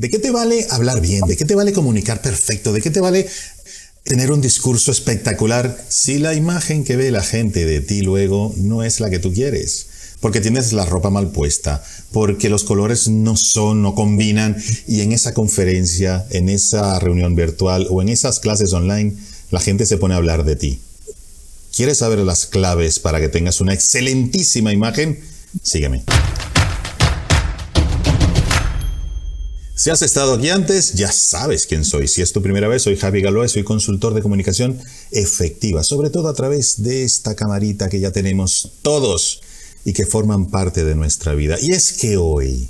¿De qué te vale hablar bien? ¿De qué te vale comunicar perfecto? ¿De qué te vale tener un discurso espectacular si la imagen que ve la gente de ti luego no es la que tú quieres? Porque tienes la ropa mal puesta, porque los colores no son, no combinan y en esa conferencia, en esa reunión virtual o en esas clases online, la gente se pone a hablar de ti. ¿Quieres saber las claves para que tengas una excelentísima imagen? Sígueme. Si has estado aquí antes, ya sabes quién soy. Si es tu primera vez, soy Javi Galoe, soy consultor de comunicación efectiva, sobre todo a través de esta camarita que ya tenemos todos y que forman parte de nuestra vida. Y es que hoy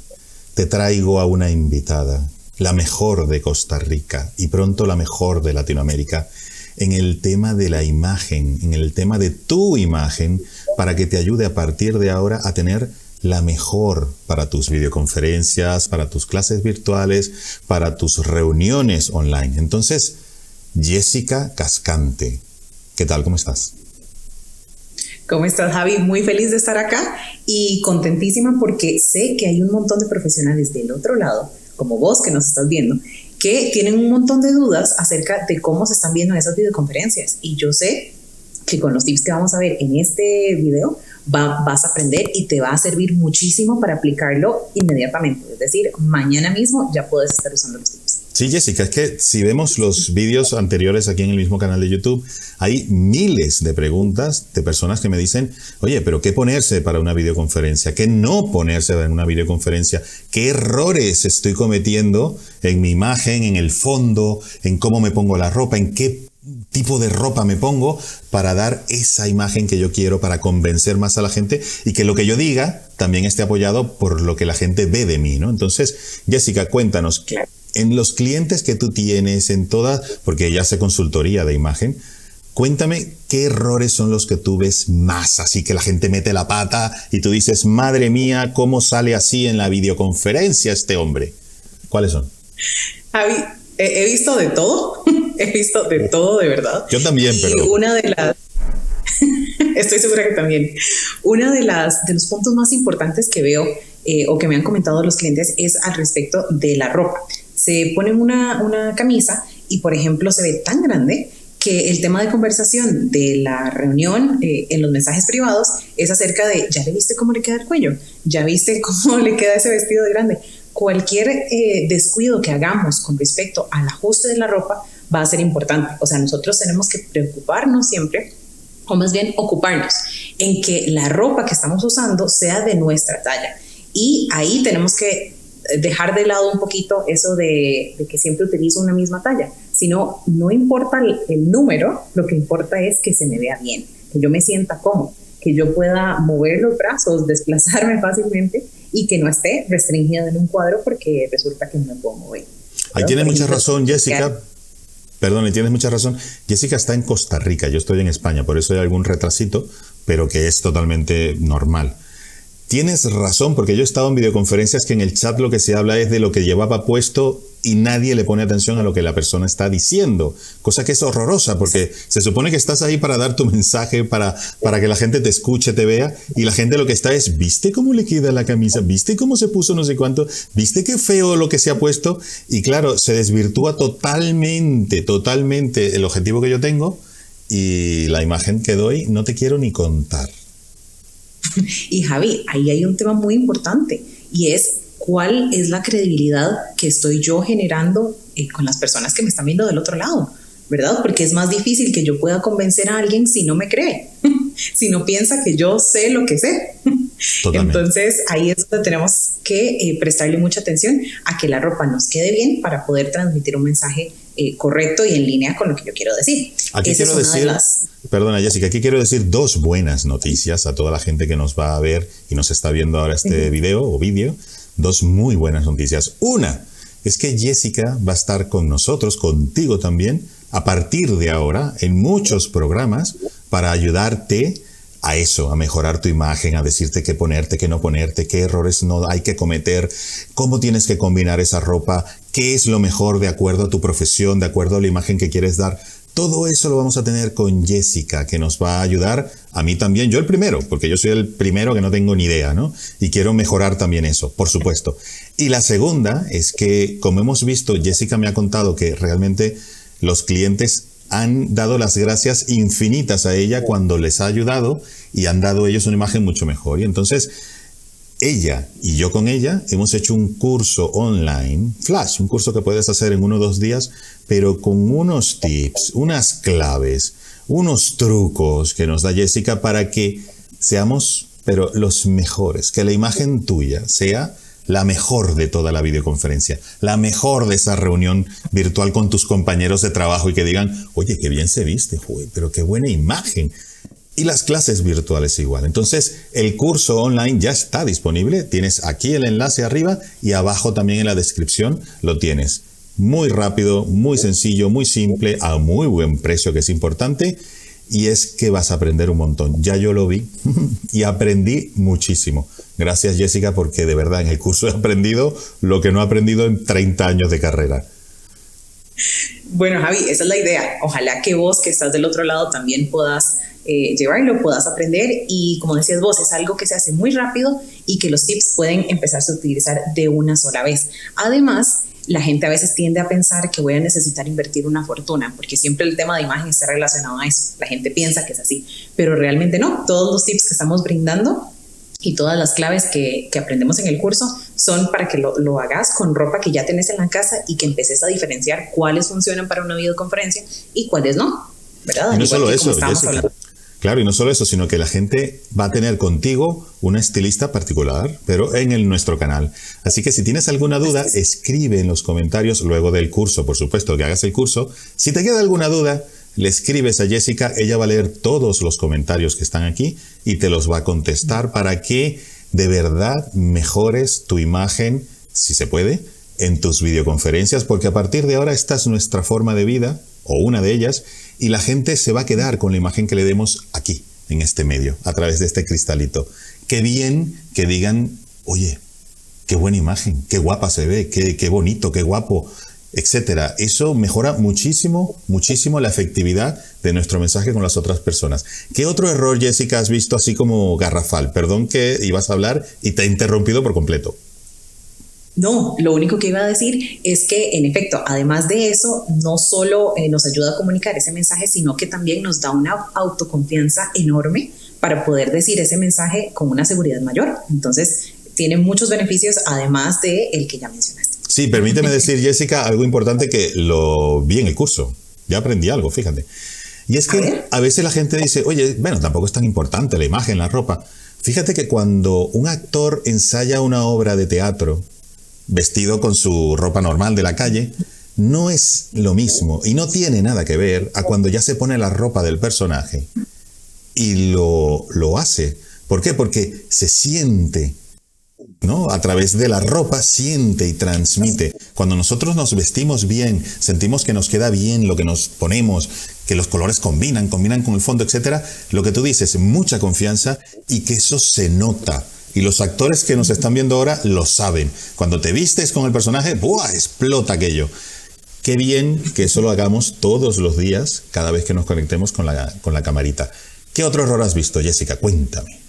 te traigo a una invitada, la mejor de Costa Rica y pronto la mejor de Latinoamérica, en el tema de la imagen, en el tema de tu imagen, para que te ayude a partir de ahora a tener la mejor para tus videoconferencias, para tus clases virtuales, para tus reuniones online. Entonces, Jessica Cascante, ¿qué tal? ¿Cómo estás? ¿Cómo estás, Javi? Muy feliz de estar acá y contentísima porque sé que hay un montón de profesionales del otro lado, como vos que nos estás viendo, que tienen un montón de dudas acerca de cómo se están viendo esas videoconferencias. Y yo sé que con los tips que vamos a ver en este video, vas a aprender y te va a servir muchísimo para aplicarlo inmediatamente. Es decir, mañana mismo ya puedes estar usando los tips. Sí, Jessica, es que si vemos los vídeos anteriores aquí en el mismo canal de YouTube, hay miles de preguntas de personas que me dicen, oye, pero ¿qué ponerse para una videoconferencia? ¿Qué no ponerse para una videoconferencia? ¿Qué errores estoy cometiendo en mi imagen, en el fondo, en cómo me pongo la ropa, en qué tipo de ropa me pongo para dar esa imagen que yo quiero, para convencer más a la gente y que lo que yo diga también esté apoyado por lo que la gente ve de mí, ¿no? Entonces, Jessica, cuéntanos, en los clientes que tú tienes, en toda, porque ya sé consultoría de imagen, cuéntame qué errores son los que tú ves más, así que la gente mete la pata y tú dices, madre mía, ¿cómo sale así en la videoconferencia este hombre? ¿Cuáles son? Javi, he visto de todo he visto de todo, de verdad. Yo también, pero... Y una de las... Estoy segura que también. Una de las de los puntos más importantes que veo eh, o que me han comentado los clientes es al respecto de la ropa. Se ponen una, una camisa y, por ejemplo, se ve tan grande que el tema de conversación de la reunión eh, en los mensajes privados es acerca de, ¿ya le viste cómo le queda el cuello? ¿Ya viste cómo le queda ese vestido de grande? Cualquier eh, descuido que hagamos con respecto al ajuste de la ropa va a ser importante. O sea, nosotros tenemos que preocuparnos siempre, o más bien ocuparnos, en que la ropa que estamos usando sea de nuestra talla. Y ahí tenemos que dejar de lado un poquito eso de, que siempre utilizo una misma talla, sino no importa el, número, lo que importa es que se me vea bien, que yo me sienta cómodo, que yo pueda mover los brazos, desplazarme fácilmente y que no esté restringido en un cuadro porque resulta que no me puedo mover. Ahí tiene mucha razón, Jessica, Perdón, y tienes mucha razón. Jessica está en Costa Rica, yo estoy en España, por eso hay algún retrasito, pero que es totalmente normal. Tienes razón, porque yo he estado en videoconferencias que en el chat lo que se habla es de lo que llevaba puesto y nadie le pone atención a lo que la persona está diciendo, cosa que es horrorosa, porque se supone que estás ahí para dar tu mensaje, para, para que la gente te escuche, te vea, y la gente lo que está es, ¿viste cómo le queda la camisa? ¿Viste cómo se puso no sé cuánto? ¿Viste qué feo lo que se ha puesto? Y claro, se desvirtúa totalmente, totalmente el objetivo que yo tengo y la imagen que doy no te quiero ni contar. Y Javi, ahí hay un tema muy importante y es cuál es la credibilidad que estoy yo generando eh, con las personas que me están viendo del otro lado, ¿verdad? Porque es más difícil que yo pueda convencer a alguien si no me cree, si no piensa que yo sé lo que sé. Entonces ahí es donde tenemos que eh, prestarle mucha atención a que la ropa nos quede bien para poder transmitir un mensaje eh, correcto y en línea con lo que yo quiero decir. Aquí quiero decir, perdona Jessica, aquí quiero decir dos buenas noticias a toda la gente que nos va a ver y nos está viendo ahora este video o vídeo. Dos muy buenas noticias. Una es que Jessica va a estar con nosotros, contigo también, a partir de ahora en muchos programas para ayudarte a eso, a mejorar tu imagen, a decirte qué ponerte, qué no ponerte, qué errores no hay que cometer, cómo tienes que combinar esa ropa, qué es lo mejor de acuerdo a tu profesión, de acuerdo a la imagen que quieres dar. Todo eso lo vamos a tener con Jessica, que nos va a ayudar a mí también, yo el primero, porque yo soy el primero que no tengo ni idea, ¿no? Y quiero mejorar también eso, por supuesto. Y la segunda es que, como hemos visto, Jessica me ha contado que realmente los clientes han dado las gracias infinitas a ella cuando les ha ayudado y han dado ellos una imagen mucho mejor. Y entonces, ella y yo con ella hemos hecho un curso online, flash, un curso que puedes hacer en uno o dos días, pero con unos tips, unas claves, unos trucos que nos da Jessica para que seamos, pero los mejores, que la imagen tuya sea la mejor de toda la videoconferencia, la mejor de esa reunión virtual con tus compañeros de trabajo y que digan, oye, qué bien se viste, pero qué buena imagen. Y las clases virtuales igual. Entonces, el curso online ya está disponible. Tienes aquí el enlace arriba y abajo también en la descripción lo tienes. Muy rápido, muy sencillo, muy simple, a muy buen precio, que es importante. Y es que vas a aprender un montón. Ya yo lo vi y aprendí muchísimo. Gracias Jessica porque de verdad en el curso he aprendido lo que no he aprendido en 30 años de carrera. Bueno, Javi, esa es la idea. Ojalá que vos que estás del otro lado también puedas eh, llevarlo, puedas aprender y como decías vos, es algo que se hace muy rápido y que los tips pueden empezarse a utilizar de una sola vez. Además, la gente a veces tiende a pensar que voy a necesitar invertir una fortuna, porque siempre el tema de imagen está relacionado a eso. La gente piensa que es así, pero realmente no. Todos los tips que estamos brindando y todas las claves que, que aprendemos en el curso son para que lo, lo, hagas con ropa que ya tenés en la casa y que empeces a diferenciar cuáles funcionan para una videoconferencia y cuáles no. ¿verdad? Y no solo eso, Jessica. Claro, y no solo eso, sino que la gente va a tener contigo una estilista particular, pero en el, nuestro canal. Así que si tienes alguna duda, escribe en los comentarios luego del curso, por supuesto, que hagas el curso. Si te queda alguna duda, le escribes a Jessica, ella va a leer todos los comentarios que están aquí y te los va a contestar para que de verdad mejores tu imagen, si se puede, en tus videoconferencias, porque a partir de ahora esta es nuestra forma de vida, o una de ellas, y la gente se va a quedar con la imagen que le demos aquí, en este medio, a través de este cristalito. Qué bien que digan, oye, qué buena imagen, qué guapa se ve, qué, qué bonito, qué guapo, etcétera. Eso mejora muchísimo, muchísimo la efectividad de nuestro mensaje con las otras personas. ¿Qué otro error, Jessica, has visto así como garrafal? Perdón que ibas a hablar y te he interrumpido por completo. No, lo único que iba a decir es que, en efecto, además de eso, no solo eh, nos ayuda a comunicar ese mensaje, sino que también nos da una autoconfianza enorme para poder decir ese mensaje con una seguridad mayor. Entonces, tiene muchos beneficios, además de el que ya mencionaste. Sí, permíteme decir, Jessica, algo importante que lo vi en el curso. Ya aprendí algo, fíjate. Y es que a, a veces la gente dice, oye, bueno, tampoco es tan importante la imagen, la ropa. Fíjate que cuando un actor ensaya una obra de teatro, vestido con su ropa normal de la calle, no es lo mismo y no tiene nada que ver a cuando ya se pone la ropa del personaje y lo, lo hace. ¿Por qué? Porque se siente, ¿no? A través de la ropa siente y transmite. Cuando nosotros nos vestimos bien, sentimos que nos queda bien lo que nos ponemos, que los colores combinan, combinan con el fondo, etcétera, lo que tú dices, mucha confianza y que eso se nota. Y los actores que nos están viendo ahora lo saben. Cuando te vistes con el personaje, ¡buah! explota aquello. Qué bien que eso lo hagamos todos los días, cada vez que nos conectemos con la, con la camarita. ¿Qué otro error has visto, Jessica? Cuéntame.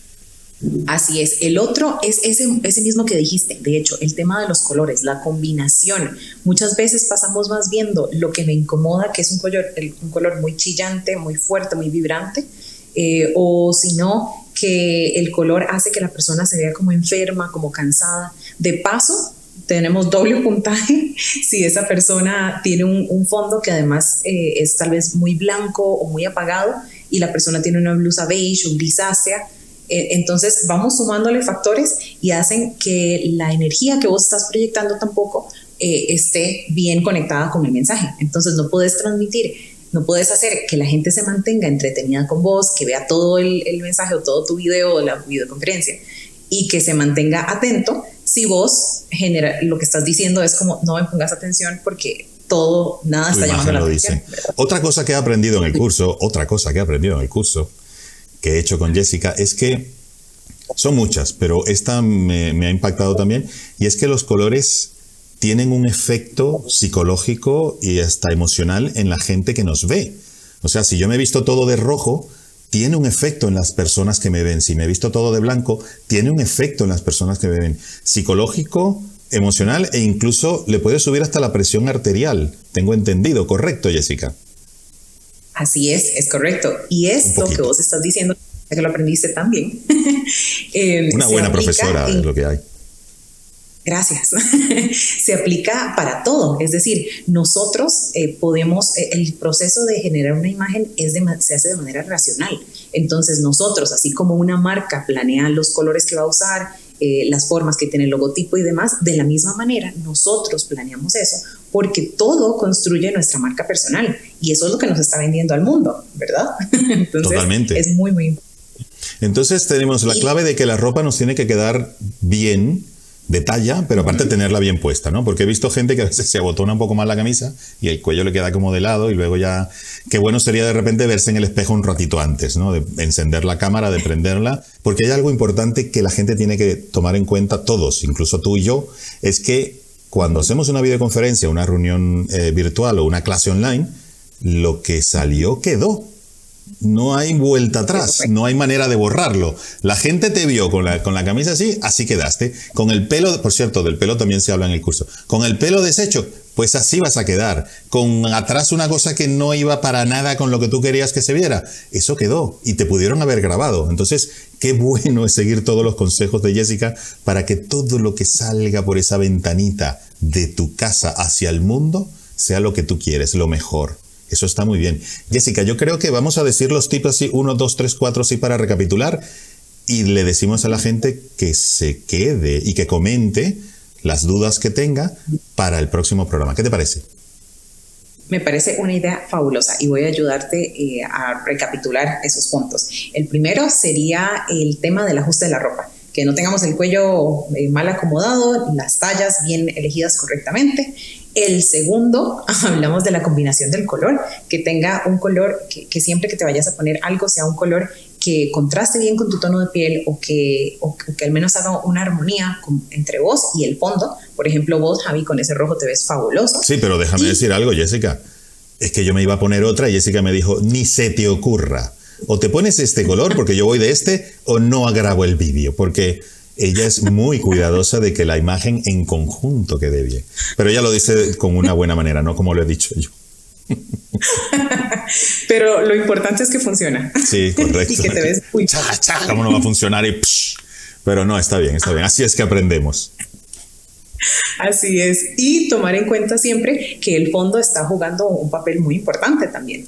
Así es. El otro es ese, ese, mismo que dijiste. De hecho, el tema de los colores, la combinación. Muchas veces pasamos más viendo lo que me incomoda, que es un color, un color muy chillante, muy fuerte, muy vibrante, eh, o si no, que el color hace que la persona se vea como enferma, como cansada. De paso, tenemos doble puntaje si esa persona tiene un, fondo que además eh, es tal vez muy blanco o muy apagado y la persona tiene una blusa beige o grisácea. Eh, entonces vamos sumándole factores y hacen que la energía que vos estás proyectando tampoco eh, esté bien conectada con el mensaje. Entonces no puedes transmitir no puedes hacer que la gente se mantenga entretenida con vos, que vea todo el, mensaje o todo tu video o la videoconferencia y que se mantenga atento si vos genera, lo que estás diciendo es como no me pongas atención porque todo, nada está llamando la atención. Otra cosa que he aprendido en el curso, otra cosa que he aprendido en el curso que he hecho con Jessica es que son muchas, pero esta me, me ha impactado también y es que los colores tienen un efecto psicológico y hasta emocional en la gente que nos ve. O sea, si yo me he visto todo de rojo, tiene un efecto en las personas que me ven. Si me he visto todo de blanco, tiene un efecto en las personas que me ven. Psicológico, emocional e incluso le puede subir hasta la presión arterial. Tengo entendido, ¿correcto, Jessica? Así es, es correcto. Y esto que vos estás diciendo, que lo aprendiste también. Eh, Una buena profesora es lo que hay. Gracias. se aplica para todo. Es decir, nosotros eh, podemos, eh, el proceso de generar una imagen es se hace de manera racional. Entonces nosotros, así como una marca planea los colores que va a usar, eh, las formas que tiene el logotipo y demás, de la misma manera nosotros planeamos eso porque todo construye nuestra marca personal y eso es lo que nos está vendiendo al mundo, ¿verdad? Entonces, Totalmente. Es muy, muy importante. Entonces tenemos la clave de que la ropa nos tiene que quedar bien, de talla, pero aparte tenerla bien puesta, ¿no? Porque he visto gente que a veces se abotona un poco más la camisa y el cuello le queda como de lado y luego ya, qué bueno sería de repente verse en el espejo un ratito antes, ¿no? De encender la cámara, de prenderla, porque hay algo importante que la gente tiene que tomar en cuenta, todos, incluso tú y yo, es que cuando hacemos una videoconferencia, una reunión eh, virtual o una clase online, lo que salió quedó. No hay vuelta atrás, no hay manera de borrarlo. La gente te vio con la, con la camisa así, así quedaste. Con el pelo, por cierto, del pelo también se habla en el curso. Con el pelo deshecho, pues así vas a quedar. Con atrás una cosa que no iba para nada con lo que tú querías que se viera. Eso quedó y te pudieron haber grabado. Entonces, qué bueno es seguir todos los consejos de Jessica para que todo lo que salga por esa ventanita de tu casa hacia el mundo sea lo que tú quieres, lo mejor. Eso está muy bien. Jessica, yo creo que vamos a decir los tipos así, uno, dos, tres, cuatro, así para recapitular. Y le decimos a la gente que se quede y que comente las dudas que tenga para el próximo programa. ¿Qué te parece? Me parece una idea fabulosa y voy a ayudarte eh, a recapitular esos puntos. El primero sería el tema del ajuste de la ropa que no tengamos el cuello eh, mal acomodado, las tallas bien elegidas correctamente. El segundo, hablamos de la combinación del color, que tenga un color, que, siempre que te vayas a poner algo sea un color que contraste bien con tu tono de piel o que, o que al menos haga una armonía entre vos y el fondo. Por ejemplo, vos, Javi, con ese rojo te ves fabuloso. Sí, pero déjame decir algo, Jessica. Es que yo me iba a poner otra y Jessica me dijo, ni se te ocurra o te pones este color porque yo voy de este o no grabo el vídeo, porque ella es muy cuidadosa de que la imagen en conjunto quede bien. Pero ella lo dice con una buena manera, no como lo he dicho yo. Pero lo importante es que funciona. Sí, correcto. y que te ves muy... ¿Cómo no va a funcionar? Y, Pero no, está bien, está bien. Así es que aprendemos. Así es. Y tomar en cuenta siempre que el fondo está jugando un papel muy importante también.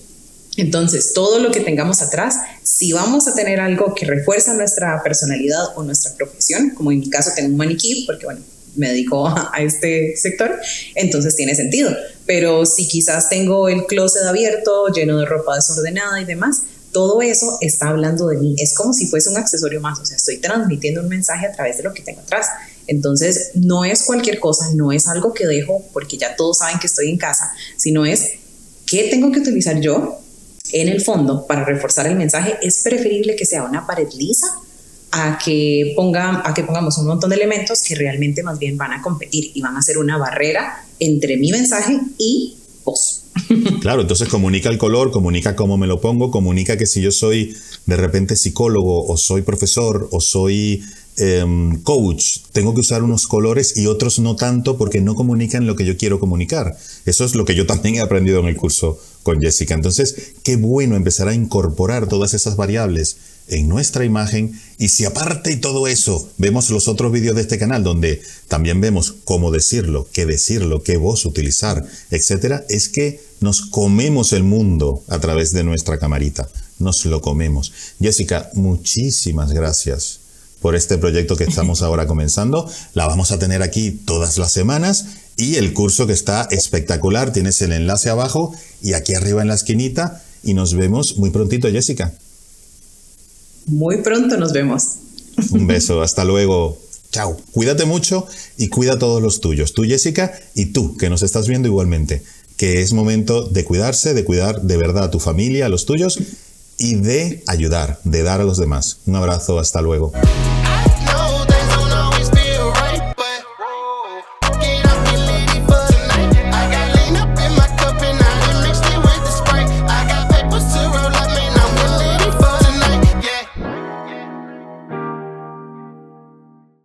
Entonces, todo lo que tengamos atrás, si vamos a tener algo que refuerza nuestra personalidad o nuestra profesión, como en mi caso tengo un maniquí, porque bueno, me dedico a, este sector, entonces tiene sentido. Pero si quizás tengo el closet abierto, lleno de ropa desordenada y demás, todo eso está hablando de mí. Es como si fuese un accesorio más, o sea, estoy transmitiendo un mensaje a través de lo que tengo atrás. Entonces, no es cualquier cosa, no es algo que dejo porque ya todos saben que estoy en casa, sino es qué tengo que utilizar yo en el fondo, para reforzar el mensaje, es preferible que sea una pared lisa a que, ponga, a que pongamos un montón de elementos que realmente más bien van a competir y van a ser una barrera entre mi mensaje y vos. Claro, entonces comunica el color, comunica cómo me lo pongo, comunica que si yo soy de repente psicólogo o soy profesor o soy Em, coach, tengo que usar unos colores y otros no tanto porque no comunican lo que yo quiero comunicar. Eso es lo que yo también he aprendido en el curso con Jessica. Entonces, qué bueno empezar a incorporar todas esas variables en nuestra imagen y si aparte y todo eso vemos los otros vídeos de este canal donde también vemos cómo decirlo, qué decirlo, qué voz utilizar, etcétera, es que nos comemos el mundo a través de nuestra camarita, nos lo comemos. Jessica, muchísimas gracias por este proyecto que estamos ahora comenzando. La vamos a tener aquí todas las semanas y el curso que está espectacular. Tienes el enlace abajo y aquí arriba en la esquinita y nos vemos muy prontito, Jessica. Muy pronto nos vemos. Un beso, hasta luego. Chao. Cuídate mucho y cuida a todos los tuyos. Tú, Jessica, y tú, que nos estás viendo igualmente. Que es momento de cuidarse, de cuidar de verdad a tu familia, a los tuyos y de ayudar, de dar a los demás. Un abrazo, hasta luego.